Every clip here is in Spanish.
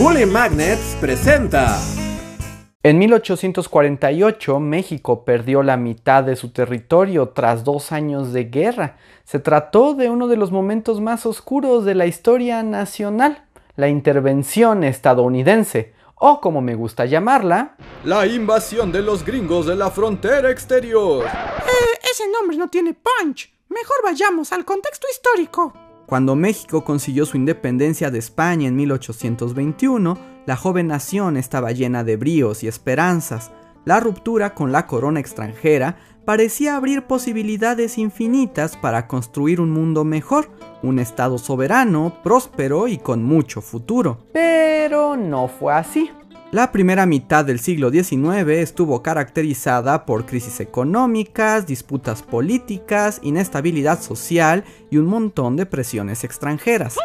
Bully Magnets presenta. En 1848 México perdió la mitad de su territorio tras dos años de guerra. Se trató de uno de los momentos más oscuros de la historia nacional, la intervención estadounidense, o como me gusta llamarla, la invasión de los gringos de la frontera exterior. Eh, ese nombre no tiene punch. Mejor vayamos al contexto histórico. Cuando México consiguió su independencia de España en 1821, la joven nación estaba llena de bríos y esperanzas. La ruptura con la corona extranjera parecía abrir posibilidades infinitas para construir un mundo mejor, un estado soberano, próspero y con mucho futuro. Pero no fue así. La primera mitad del siglo XIX estuvo caracterizada por crisis económicas, disputas políticas, inestabilidad social y un montón de presiones extranjeras.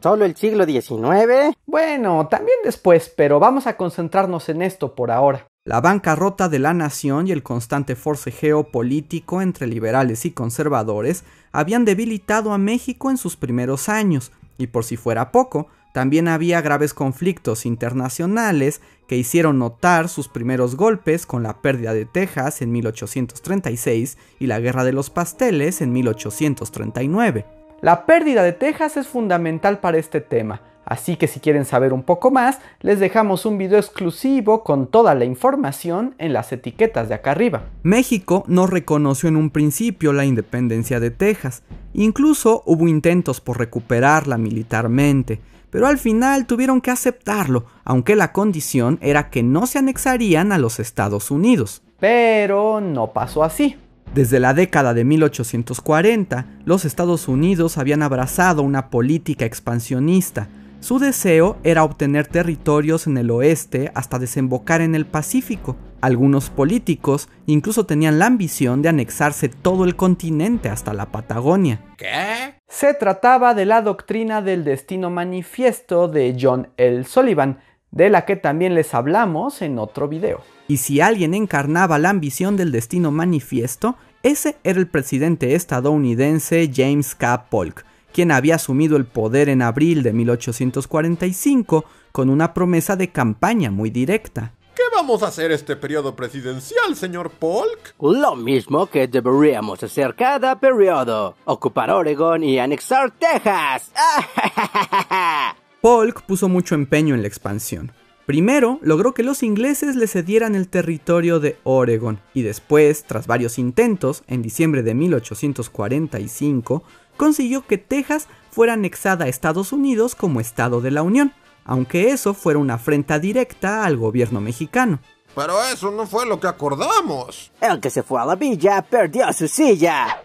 ¿Solo el siglo XIX? Bueno, también después, pero vamos a concentrarnos en esto por ahora. La bancarrota de la nación y el constante forcejeo político entre liberales y conservadores habían debilitado a México en sus primeros años, y por si fuera poco, también había graves conflictos internacionales que hicieron notar sus primeros golpes con la pérdida de Texas en 1836 y la Guerra de los Pasteles en 1839. La pérdida de Texas es fundamental para este tema, así que si quieren saber un poco más, les dejamos un video exclusivo con toda la información en las etiquetas de acá arriba. México no reconoció en un principio la independencia de Texas, incluso hubo intentos por recuperarla militarmente, pero al final tuvieron que aceptarlo, aunque la condición era que no se anexarían a los Estados Unidos. Pero no pasó así. Desde la década de 1840, los Estados Unidos habían abrazado una política expansionista, su deseo era obtener territorios en el oeste hasta desembocar en el Pacífico. Algunos políticos incluso tenían la ambición de anexarse todo el continente hasta la Patagonia. ¿Qué? Se trataba de la doctrina del destino manifiesto de John L. Sullivan, de la que también les hablamos en otro video. Y si alguien encarnaba la ambición del destino manifiesto, ese era el presidente estadounidense James K. Polk, quien había asumido el poder en abril de 1845 con una promesa de campaña muy directa. ¿Qué vamos a hacer este periodo presidencial, señor Polk? Lo mismo que deberíamos hacer cada periodo. Ocupar Oregon y anexar Texas. Polk puso mucho empeño en la expansión. Primero, logró que los ingleses le cedieran el territorio de Oregon y después, tras varios intentos, en diciembre de 1845, consiguió que Texas fuera anexada a Estados Unidos como Estado de la Unión, aunque eso fuera una afrenta directa al gobierno mexicano. Pero eso no fue lo que acordamos. El que se fue a la villa perdió su silla.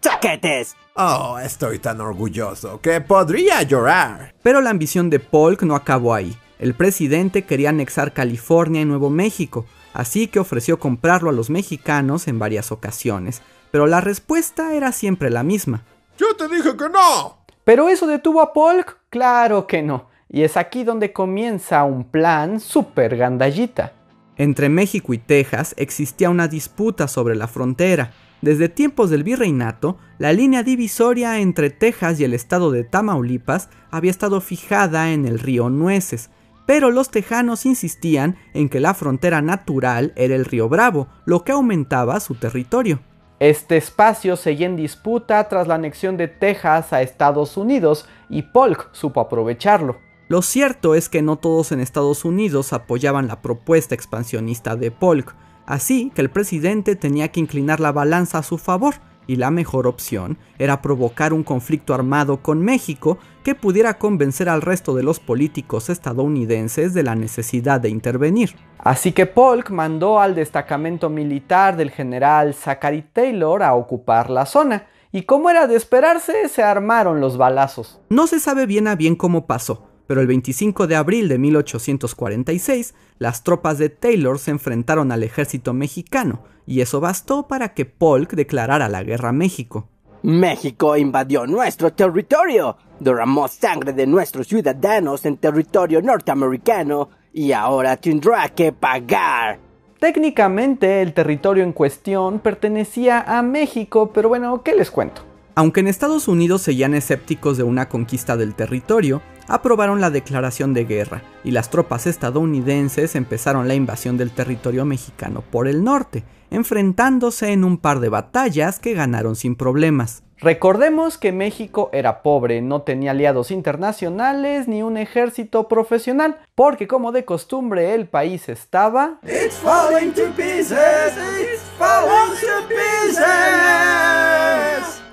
¡Choquetes! Oh, estoy tan orgulloso que podría llorar. Pero la ambición de Polk no acabó ahí. El presidente quería anexar California y Nuevo México, así que ofreció comprarlo a los mexicanos en varias ocasiones, pero la respuesta era siempre la misma. Yo te dije que no. ¿Pero eso detuvo a Polk? Claro que no. Y es aquí donde comienza un plan super gandallita. Entre México y Texas existía una disputa sobre la frontera. Desde tiempos del virreinato, la línea divisoria entre Texas y el estado de Tamaulipas había estado fijada en el río Nueces, pero los tejanos insistían en que la frontera natural era el río Bravo, lo que aumentaba su territorio. Este espacio seguía en disputa tras la anexión de Texas a Estados Unidos y Polk supo aprovecharlo. Lo cierto es que no todos en Estados Unidos apoyaban la propuesta expansionista de Polk, así que el presidente tenía que inclinar la balanza a su favor y la mejor opción era provocar un conflicto armado con México que pudiera convencer al resto de los políticos estadounidenses de la necesidad de intervenir. Así que Polk mandó al destacamento militar del general Zachary Taylor a ocupar la zona, y como era de esperarse, se armaron los balazos. No se sabe bien a bien cómo pasó, pero el 25 de abril de 1846, las tropas de Taylor se enfrentaron al ejército mexicano, y eso bastó para que Polk declarara la guerra a México. México invadió nuestro territorio, derramó sangre de nuestros ciudadanos en territorio norteamericano y ahora tendrá que pagar. Técnicamente el territorio en cuestión pertenecía a México, pero bueno, ¿qué les cuento? Aunque en Estados Unidos seguían escépticos de una conquista del territorio, aprobaron la declaración de guerra y las tropas estadounidenses empezaron la invasión del territorio mexicano por el norte, enfrentándose en un par de batallas que ganaron sin problemas. Recordemos que México era pobre, no tenía aliados internacionales ni un ejército profesional, porque como de costumbre el país estaba...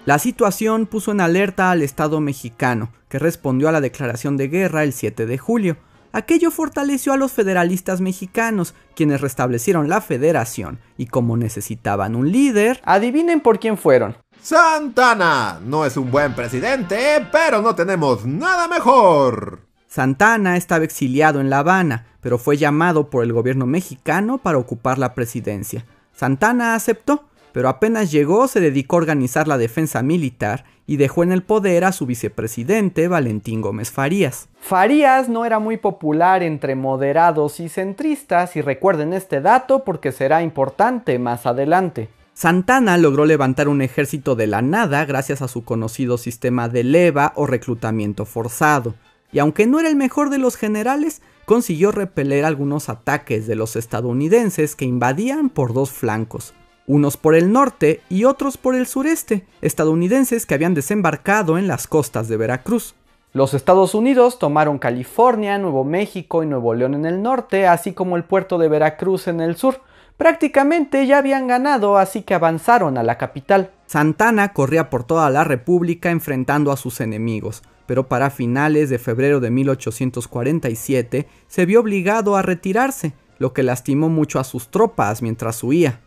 La situación puso en alerta al Estado mexicano, que respondió a la declaración de guerra el 7 de julio. Aquello fortaleció a los federalistas mexicanos, quienes restablecieron la federación, y como necesitaban un líder, adivinen por quién fueron. Santana no es un buen presidente, pero no tenemos nada mejor. Santana estaba exiliado en La Habana, pero fue llamado por el gobierno mexicano para ocupar la presidencia. Santana aceptó, pero apenas llegó se dedicó a organizar la defensa militar y dejó en el poder a su vicepresidente Valentín Gómez Farías. Farías no era muy popular entre moderados y centristas y recuerden este dato porque será importante más adelante. Santana logró levantar un ejército de la nada gracias a su conocido sistema de leva o reclutamiento forzado, y aunque no era el mejor de los generales, consiguió repeler algunos ataques de los estadounidenses que invadían por dos flancos, unos por el norte y otros por el sureste, estadounidenses que habían desembarcado en las costas de Veracruz. Los Estados Unidos tomaron California, Nuevo México y Nuevo León en el norte, así como el puerto de Veracruz en el sur. Prácticamente ya habían ganado, así que avanzaron a la capital. Santana corría por toda la República enfrentando a sus enemigos, pero para finales de febrero de 1847 se vio obligado a retirarse, lo que lastimó mucho a sus tropas mientras huía.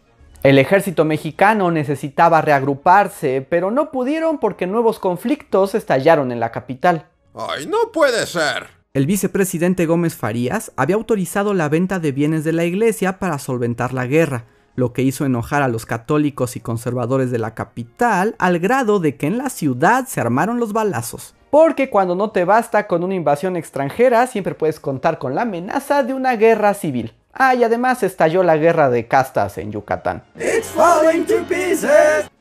El ejército mexicano necesitaba reagruparse, pero no pudieron porque nuevos conflictos estallaron en la capital. ¡Ay, no puede ser! El vicepresidente Gómez Farías había autorizado la venta de bienes de la iglesia para solventar la guerra, lo que hizo enojar a los católicos y conservadores de la capital al grado de que en la ciudad se armaron los balazos. Porque cuando no te basta con una invasión extranjera, siempre puedes contar con la amenaza de una guerra civil. Ah, y además estalló la guerra de castas en Yucatán.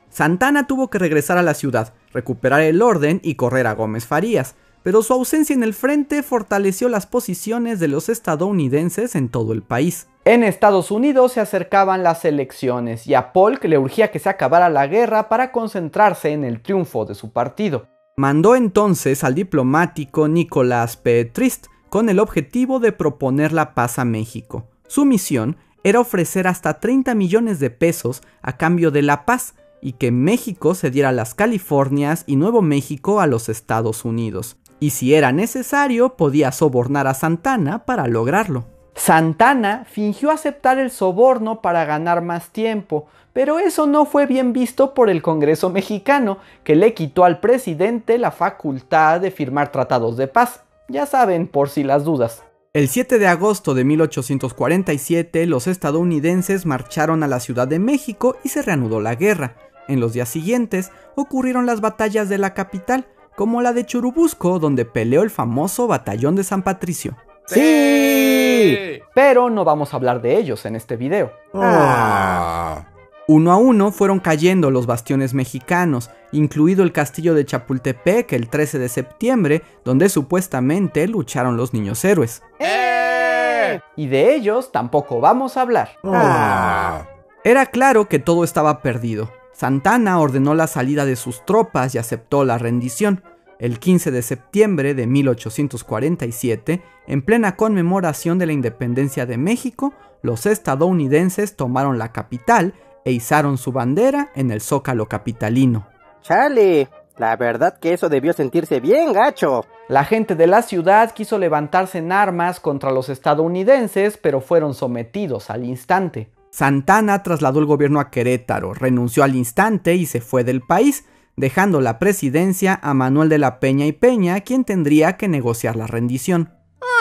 Santana tuvo que regresar a la ciudad, recuperar el orden y correr a Gómez Farías, pero su ausencia en el frente fortaleció las posiciones de los estadounidenses en todo el país. En Estados Unidos se acercaban las elecciones y a Polk le urgía que se acabara la guerra para concentrarse en el triunfo de su partido. Mandó entonces al diplomático Nicolás Petrist con el objetivo de proponer la paz a México. Su misión era ofrecer hasta 30 millones de pesos a cambio de la paz y que México cediera las Californias y Nuevo México a los Estados Unidos. Y si era necesario, podía sobornar a Santana para lograrlo. Santana fingió aceptar el soborno para ganar más tiempo, pero eso no fue bien visto por el Congreso mexicano, que le quitó al presidente la facultad de firmar tratados de paz. Ya saben, por si las dudas. El 7 de agosto de 1847 los estadounidenses marcharon a la Ciudad de México y se reanudó la guerra. En los días siguientes ocurrieron las batallas de la capital, como la de Churubusco, donde peleó el famoso Batallón de San Patricio. ¡Sí! Pero no vamos a hablar de ellos en este video. Ah. Uno a uno fueron cayendo los bastiones mexicanos, incluido el castillo de Chapultepec el 13 de septiembre, donde supuestamente lucharon los niños héroes. ¡Eh! Y de ellos tampoco vamos a hablar. Ah. Era claro que todo estaba perdido. Santana ordenó la salida de sus tropas y aceptó la rendición. El 15 de septiembre de 1847, en plena conmemoración de la independencia de México, los estadounidenses tomaron la capital e izaron su bandera en el zócalo capitalino. Chale, la verdad que eso debió sentirse bien gacho. La gente de la ciudad quiso levantarse en armas contra los estadounidenses, pero fueron sometidos al instante. Santana trasladó el gobierno a Querétaro, renunció al instante y se fue del país, dejando la presidencia a Manuel de la Peña y Peña, quien tendría que negociar la rendición.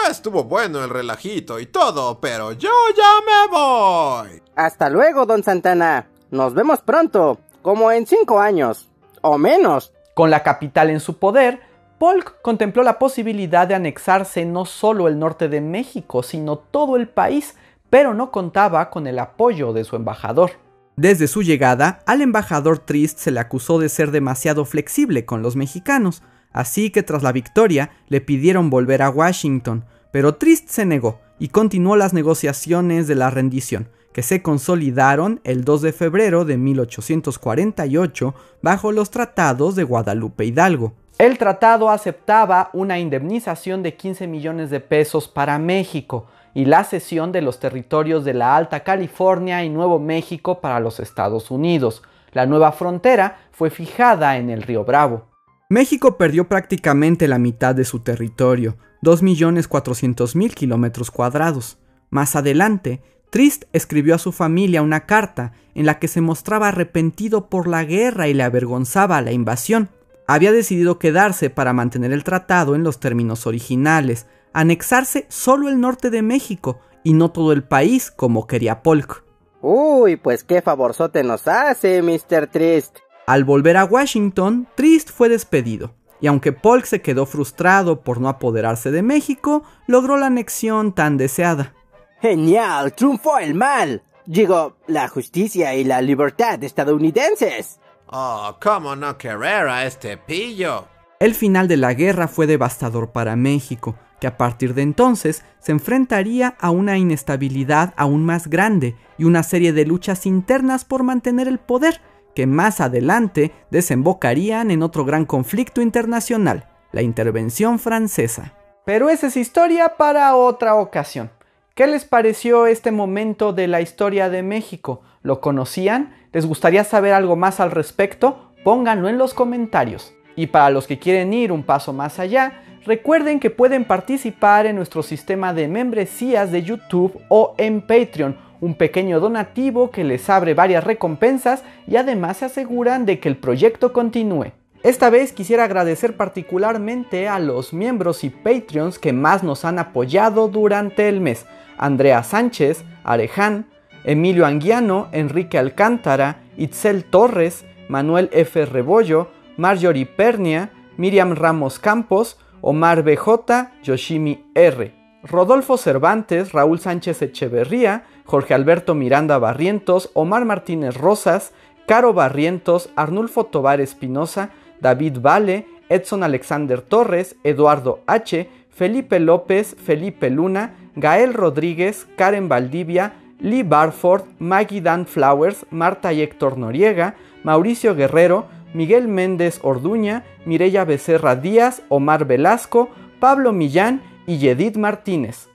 Estuvo bueno el relajito y todo, pero yo ya me voy. Hasta luego, don Santana. Nos vemos pronto, como en cinco años, o menos. Con la capital en su poder, Polk contempló la posibilidad de anexarse no solo el norte de México, sino todo el país, pero no contaba con el apoyo de su embajador. Desde su llegada, al embajador Trist se le acusó de ser demasiado flexible con los mexicanos, así que tras la victoria le pidieron volver a Washington, pero Trist se negó y continuó las negociaciones de la rendición, que se consolidaron el 2 de febrero de 1848 bajo los tratados de Guadalupe Hidalgo. El tratado aceptaba una indemnización de 15 millones de pesos para México, y la cesión de los territorios de la Alta California y Nuevo México para los Estados Unidos. La nueva frontera fue fijada en el río Bravo. México perdió prácticamente la mitad de su territorio, 2.400.000 kilómetros cuadrados. Más adelante, Trist escribió a su familia una carta en la que se mostraba arrepentido por la guerra y le avergonzaba la invasión. Había decidido quedarse para mantener el tratado en los términos originales, anexarse solo el norte de México y no todo el país como quería Polk. Uy, pues qué favorzote nos hace, Mr. Trist. Al volver a Washington, Trist fue despedido, y aunque Polk se quedó frustrado por no apoderarse de México, logró la anexión tan deseada. ¡Genial! ¡Triunfó el mal! Digo, la justicia y la libertad estadounidenses. Oh, ¿cómo no querer a este pillo? El final de la guerra fue devastador para México, que a partir de entonces se enfrentaría a una inestabilidad aún más grande y una serie de luchas internas por mantener el poder, que más adelante desembocarían en otro gran conflicto internacional, la intervención francesa. Pero esa es historia para otra ocasión. ¿Qué les pareció este momento de la historia de México? ¿Lo conocían? ¿Les gustaría saber algo más al respecto? Pónganlo en los comentarios. Y para los que quieren ir un paso más allá, Recuerden que pueden participar en nuestro sistema de membresías de YouTube o en Patreon, un pequeño donativo que les abre varias recompensas y además se aseguran de que el proyecto continúe. Esta vez quisiera agradecer particularmente a los miembros y Patreons que más nos han apoyado durante el mes. Andrea Sánchez, Areján, Emilio Anguiano, Enrique Alcántara, Itzel Torres, Manuel F. Rebollo, Marjorie Pernia, Miriam Ramos Campos, Omar BJ, Yoshimi R. Rodolfo Cervantes, Raúl Sánchez Echeverría, Jorge Alberto Miranda Barrientos, Omar Martínez Rosas, Caro Barrientos, Arnulfo Tobar Espinosa, David Vale, Edson Alexander Torres, Eduardo H., Felipe López, Felipe Luna, Gael Rodríguez, Karen Valdivia, Lee Barford, Maggie Dan Flowers, Marta y Héctor Noriega, Mauricio Guerrero, Miguel Méndez Orduña, Mireya Becerra Díaz, Omar Velasco, Pablo Millán y Yedid Martínez.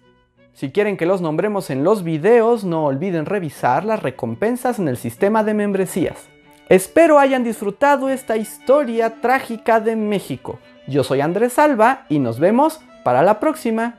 Si quieren que los nombremos en los videos, no olviden revisar las recompensas en el sistema de membresías. Espero hayan disfrutado esta historia trágica de México. Yo soy Andrés Alba y nos vemos para la próxima.